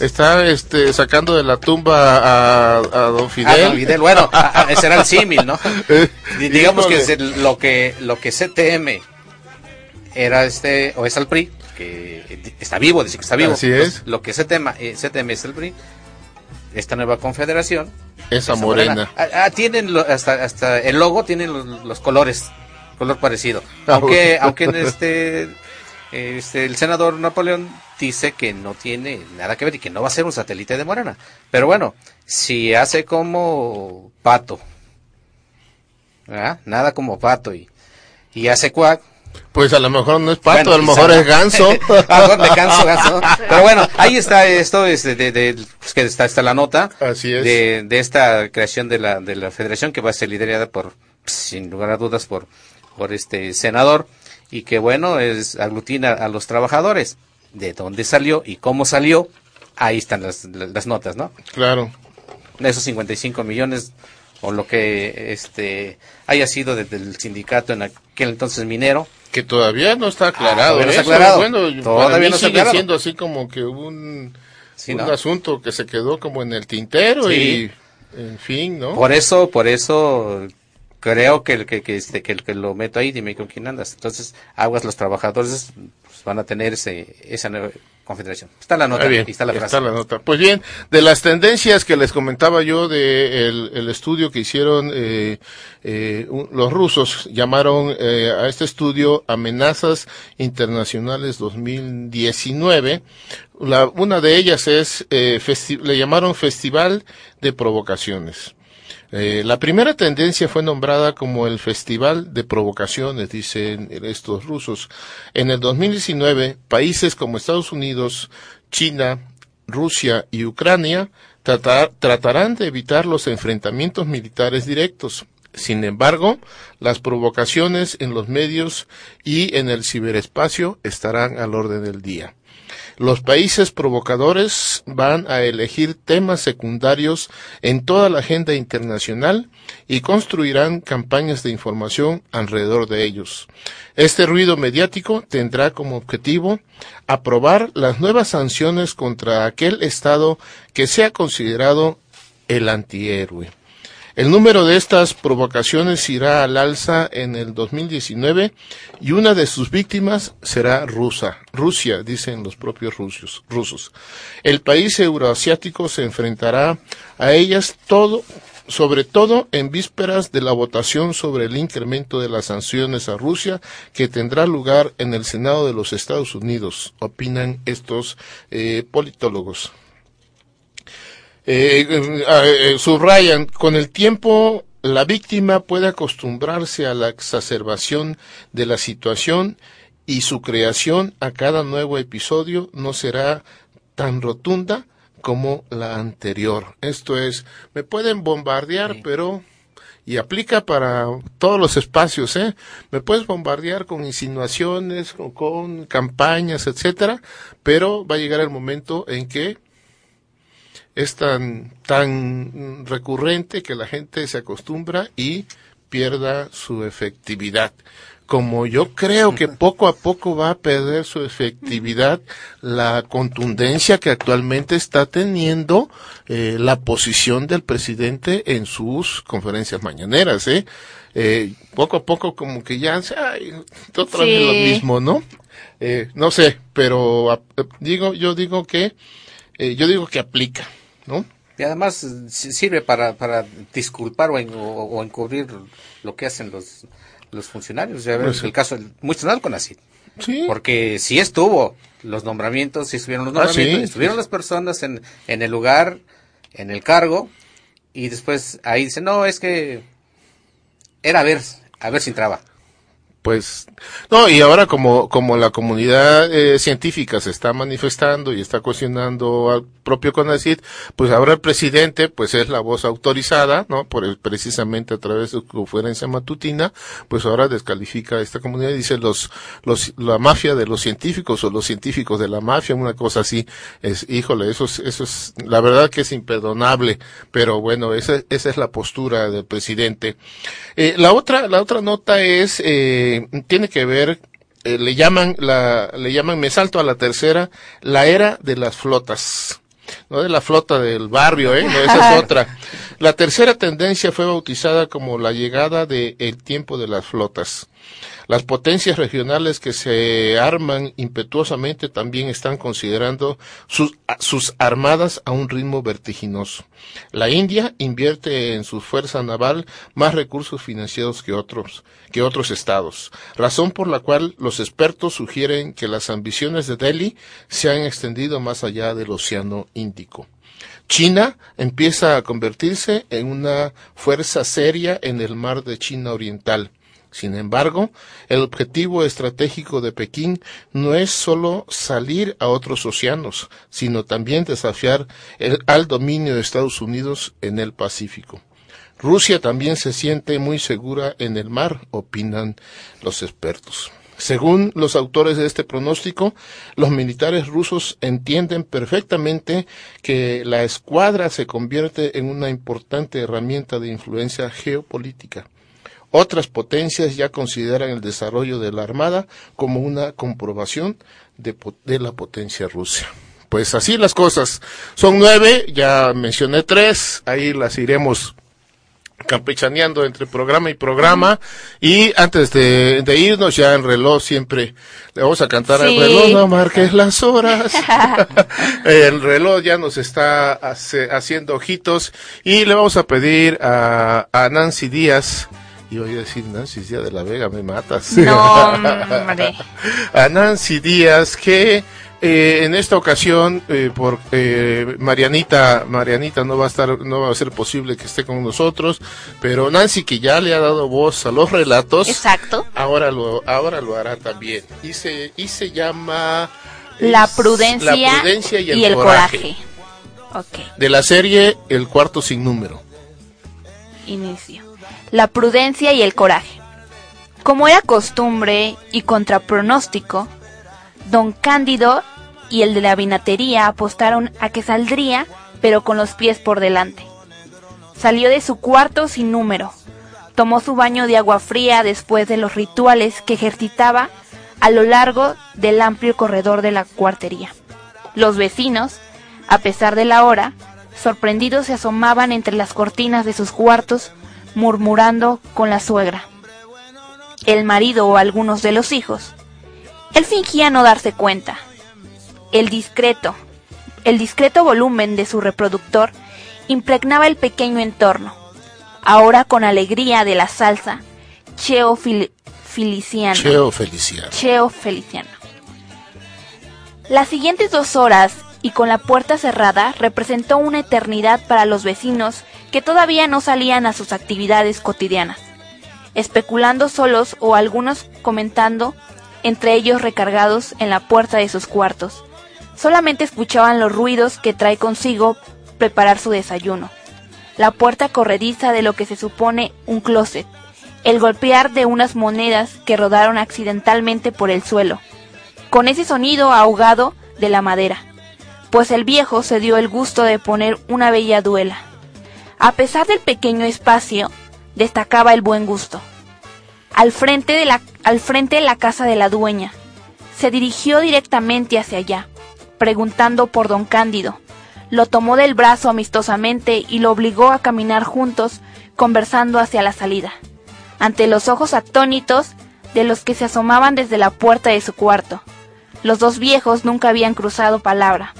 está, este, sacando de la tumba a, a don Fidel. Ah, don Fidel, bueno, a- a- ese era el símil, ¿no? <laughs> Di- Digamos que es el- lo que lo que CTM era este o es el PRI, que está vivo, dice que está vivo. Así Entonces, es. Lo que CTM, eh, CTM es el PRI, esta nueva confederación. Esa morena. Ah, ah, tienen lo- hasta hasta el logo tiene los, los colores, color parecido. Ah, Aunque aunque en <laughs> este este, el senador Napoleón dice que no tiene nada que ver y que no va a ser un satélite de Morena. Pero bueno, si hace como pato, ¿verdad? nada como pato y, y hace cuac. Pues a lo mejor no es pato, Bueno, a lo mejor es ganso. <laughs> A lo mejor ganso, ganso. <laughs> Pero bueno, ahí está esto, es de, de- de- pues que está, está la nota Así es. de, de esta creación de la, de la federación que va a ser liderada por, sin lugar a dudas, por, por este senador y que bueno, es aglutina a los trabajadores. De dónde salió y cómo salió, ahí están las, las notas, ¿no? Claro. esos 55 millones o lo que este haya sido desde el sindicato en aquel entonces minero Que todavía no está aclarado. todavía no está eso. aclarado. Bueno, Todavía para mí no está sigue aclarado. siendo así como que un, Sí, un ¿no? asunto que se quedó como en el tintero Sí. y, en fin, ¿no? Por eso, por eso creo que el que, que, este, que el que lo meto ahí, dime con quién andas. Entonces, aguas los trabajadores pues, van a tener ese, esa nueva confederación. Está la nota, Ah, bien, y está la frase. está la nota. Pues bien, de las tendencias que les comentaba yo de el, el estudio que hicieron eh, eh, un- los rusos, llamaron eh, a este estudio Amenazas Internacionales 2019. La, una de ellas es, eh, le llamaron Festival de Provocaciones. Eh, la primera tendencia fue nombrada como el Festival de Provocaciones, dicen estos rusos. En el 2019, países como Estados Unidos, China, Rusia y Ucrania tratar- tratarán de evitar los enfrentamientos militares directos. Sin embargo, las provocaciones en los medios y en el ciberespacio estarán al orden del día. Los países provocadores van a elegir temas secundarios en toda la agenda internacional y construirán campañas de información alrededor de ellos. Este ruido mediático tendrá como objetivo aprobar las nuevas sanciones contra aquel Estado que sea considerado el antihéroe. El número de estas provocaciones irá al alza en el 2019 y una de sus víctimas será rusa, Rusia, dicen los propios rusos. rusos. El país euroasiático se enfrentará a ellas todo, sobre todo en vísperas de la votación sobre el incremento de las sanciones a Rusia que tendrá lugar en el Senado de los Estados Unidos, opinan estos eh, politólogos. Eh, eh, eh, subrayan, con el tiempo la víctima puede acostumbrarse a la exacerbación de la situación y su creación a cada nuevo episodio no será tan rotunda como la anterior. Esto es, me pueden bombardear, pero y aplica para todos los espacios, ¿eh? Me puedes bombardear con insinuaciones con campañas, etcétera, pero va a llegar el momento en que es tan, tan recurrente que la gente se acostumbra y pierda su efectividad. Como yo creo que poco a poco va a perder su efectividad la contundencia que actualmente está teniendo eh, la posición del presidente en sus conferencias mañaneras, ¿eh? Eh, poco a poco como que ya, ay, otra vez Sí. lo mismo, ¿no? Eh, no sé, pero a- digo, yo digo que, eh, yo digo que aplica, ¿no? Y además eh, si- sirve para, para disculpar o, en- o, o encubrir lo que hacen los, los funcionarios. Ya ves Pues sí. el caso, sonado con así. Sí. Porque si estuvo los nombramientos, si estuvieron los Ah, nombramientos, sí, estuvieron sí. las personas en, en el lugar, en el cargo, y después ahí dice, no, es que era a ver, a ver si entraba. Pues, no, y ahora como, como la comunidad eh, científica se está manifestando y está cuestionando al propio CONACYT, pues ahora el presidente, pues es la voz autorizada, ¿no? Por el- precisamente a través de su conferencia matutina, pues ahora descalifica a esta comunidad y dice los, los, la mafia de los científicos o los científicos de la mafia, una cosa así, es, híjole, eso es, eso es, la verdad que es imperdonable, pero bueno, esa, esa es la postura del presidente. Eh, la otra, la otra nota es, eh, tiene que ver, eh, le llaman, la, le llaman, me salto a la tercera, la era de las flotas. No de la flota del barrio, ¿eh? No, esa es otra. La tercera tendencia fue bautizada como la llegada del tiempo de las flotas. Las potencias regionales que se arman impetuosamente también están considerando sus, armadas a un ritmo vertiginoso. La India invierte en su fuerza naval más recursos financieros que otros, que otros estados, razón por la cual los expertos sugieren que las ambiciones de Delhi se han extendido más allá del Océano Índico. China empieza a convertirse en una fuerza seria en el mar de China Oriental. Sin embargo, el objetivo estratégico de Pekín no es solo salir a otros océanos, sino también desafiar al dominio de Estados Unidos en el Pacífico. Rusia también se siente muy segura en el mar, opinan los expertos. Según los autores de este pronóstico, los militares rusos entienden perfectamente que la escuadra se convierte en una importante herramienta de influencia geopolítica. Otras potencias ya consideran el desarrollo de la Armada como una comprobación de, la potencia rusa. Pues así las cosas. Son nueve, ya mencioné tres, ahí las iremos campechaneando entre programa y programa. Y antes de, de irnos ya en reloj siempre le vamos a cantar al reloj, no marques las horas. <laughs> el reloj ya nos está hace- haciendo ojitos y le vamos a pedir a, a Nancy Díaz. Y voy a decir Nancy Díaz de la Vega, me matas. No, <laughs> hombre. a Nancy Díaz que eh, en esta ocasión eh, por eh, Marianita Marianita no va a estar no va a ser posible que esté con nosotros pero Nancy que ya le ha dado voz a los relatos Exacto. ahora lo ahora lo hará también y se y se llama La prudencia, La prudencia y el, coraje. Ok, de la serie El cuarto sin número inicio. La prudencia y el coraje. Como era costumbre y contra pronóstico, don Cándido y el de la vinatería apostaron a que saldría, pero con los pies por delante. Salió de su cuarto sin número. Tomó su baño de agua fría después de los rituales que ejercitaba a lo largo del amplio corredor de la cuartería. Los vecinos, a pesar de la hora, sorprendidos se asomaban entre las cortinas de sus cuartos, murmurando con la suegra. El marido o algunos de los hijos. Él fingía no darse cuenta. El discreto, el discreto volumen de su reproductor impregnaba el pequeño entorno. Ahora con alegría de la salsa, Cheo Fil- Feliciano. Cheo Feliciano Cheo Feliciano. Las siguientes dos horas y con la puerta cerrada representó una eternidad para los vecinos que todavía no salían a sus actividades cotidianas, especulando solos o algunos comentando, entre ellos recargados en la puerta de sus cuartos. Solamente escuchaban los ruidos que trae consigo preparar su desayuno, la puerta corrediza de lo que se supone un closet, el golpear de unas monedas que rodaron accidentalmente por el suelo, con ese sonido ahogado de la madera, pues el viejo se dio el gusto de poner una bella duela. A pesar del pequeño espacio, destacaba el buen gusto. Al frente de la, al frente de la casa de la dueña, se dirigió directamente hacia allá, preguntando por don Cándido. Lo tomó del brazo amistosamente y lo obligó a caminar juntos, conversando hacia la salida, ante los ojos atónitos de los que se asomaban desde la puerta de su cuarto. Los dos viejos nunca habían cruzado palabra.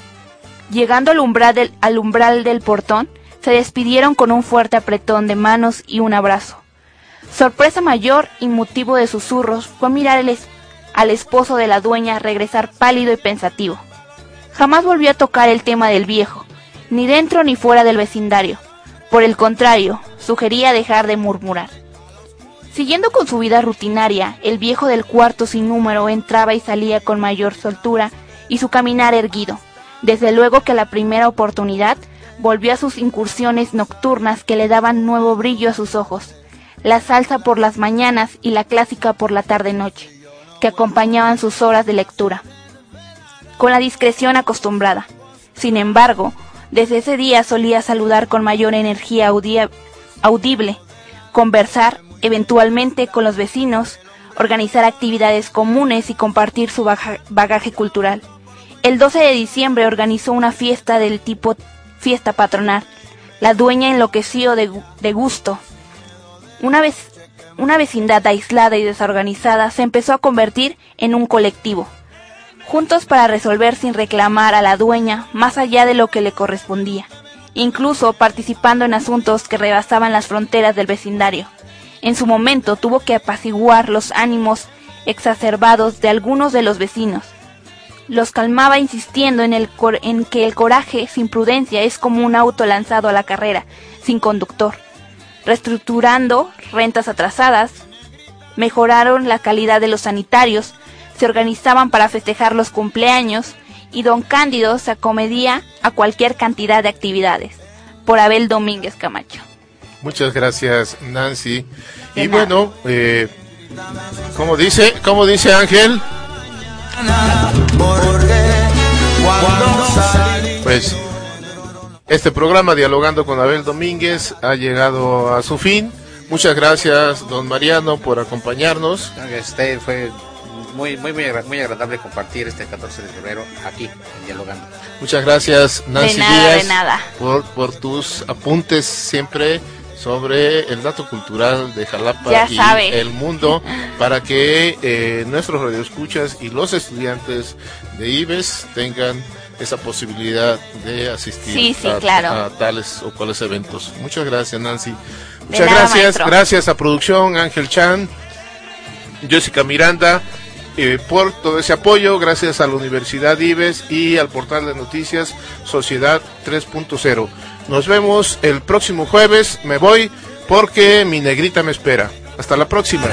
Llegando al umbral del, al umbral del portón, se despidieron con un fuerte apretón de manos y un abrazo. Sorpresa mayor y motivo de susurros fue mirar al esposo de la dueña regresar pálido y pensativo. Jamás volvió a tocar el tema del viejo, ni dentro ni fuera del vecindario. Por el contrario, sugería dejar de murmurar. Siguiendo con su vida rutinaria, el viejo del cuarto sin número entraba y salía con mayor soltura y su caminar erguido. Desde luego que a la primera oportunidad volvió a sus incursiones nocturnas que le daban nuevo brillo a sus ojos, la salsa por las mañanas y la clásica por la tarde-noche, que acompañaban sus horas de lectura, con la discreción acostumbrada. Sin embargo, desde ese día solía saludar con mayor energía audi- audible, conversar eventualmente con los vecinos, organizar actividades comunes y compartir su bagaje cultural. El 12 de diciembre organizó una fiesta del tipo fiesta patronal. La dueña enloqueció de, gu- de gusto. Una vez una vecindad aislada y desorganizada se empezó a convertir en un colectivo, juntos para resolver sin reclamar a la dueña más allá de lo que le correspondía, incluso participando en asuntos que rebasaban las fronteras del vecindario. En su momento tuvo que apaciguar los ánimos exacerbados de algunos de los vecinos. Los calmaba insistiendo en, el cor- en que el coraje sin prudencia es como un auto lanzado a la carrera, sin conductor. Reestructurando rentas atrasadas, mejoraron la calidad de los sanitarios, se organizaban para festejar los cumpleaños y don Cándido se acomedía a cualquier cantidad de actividades. Por Abel Domínguez Camacho. Muchas gracias, Nancy. Y bueno, eh, como dice, como dice Ángel, pues este programa Dialogando con Abel Domínguez ha llegado a su fin. Muchas gracias, don Mariano, por acompañarnos. Este fue muy, muy, muy, agra- muy agradable compartir este 14 de febrero aquí, en Dialogando. Muchas gracias, Nancy De nada, Díaz, de nada. Por, por tus apuntes siempre sobre el dato cultural de Jalapa Ya y sabe. el mundo para que eh, nuestros radioescuchas y los estudiantes de IBES tengan esa posibilidad de asistir Sí, sí, a, claro. a tales o cuales eventos. Muchas gracias, Nancy. Muchas nada, gracias, maestro. gracias a producción Ángel Chan, Jessica Miranda, eh, por todo ese apoyo, gracias a la Universidad Ives y al portal de noticias Sociedad 3.0. Nos vemos el próximo jueves, me voy porque mi negrita me espera. Hasta la próxima.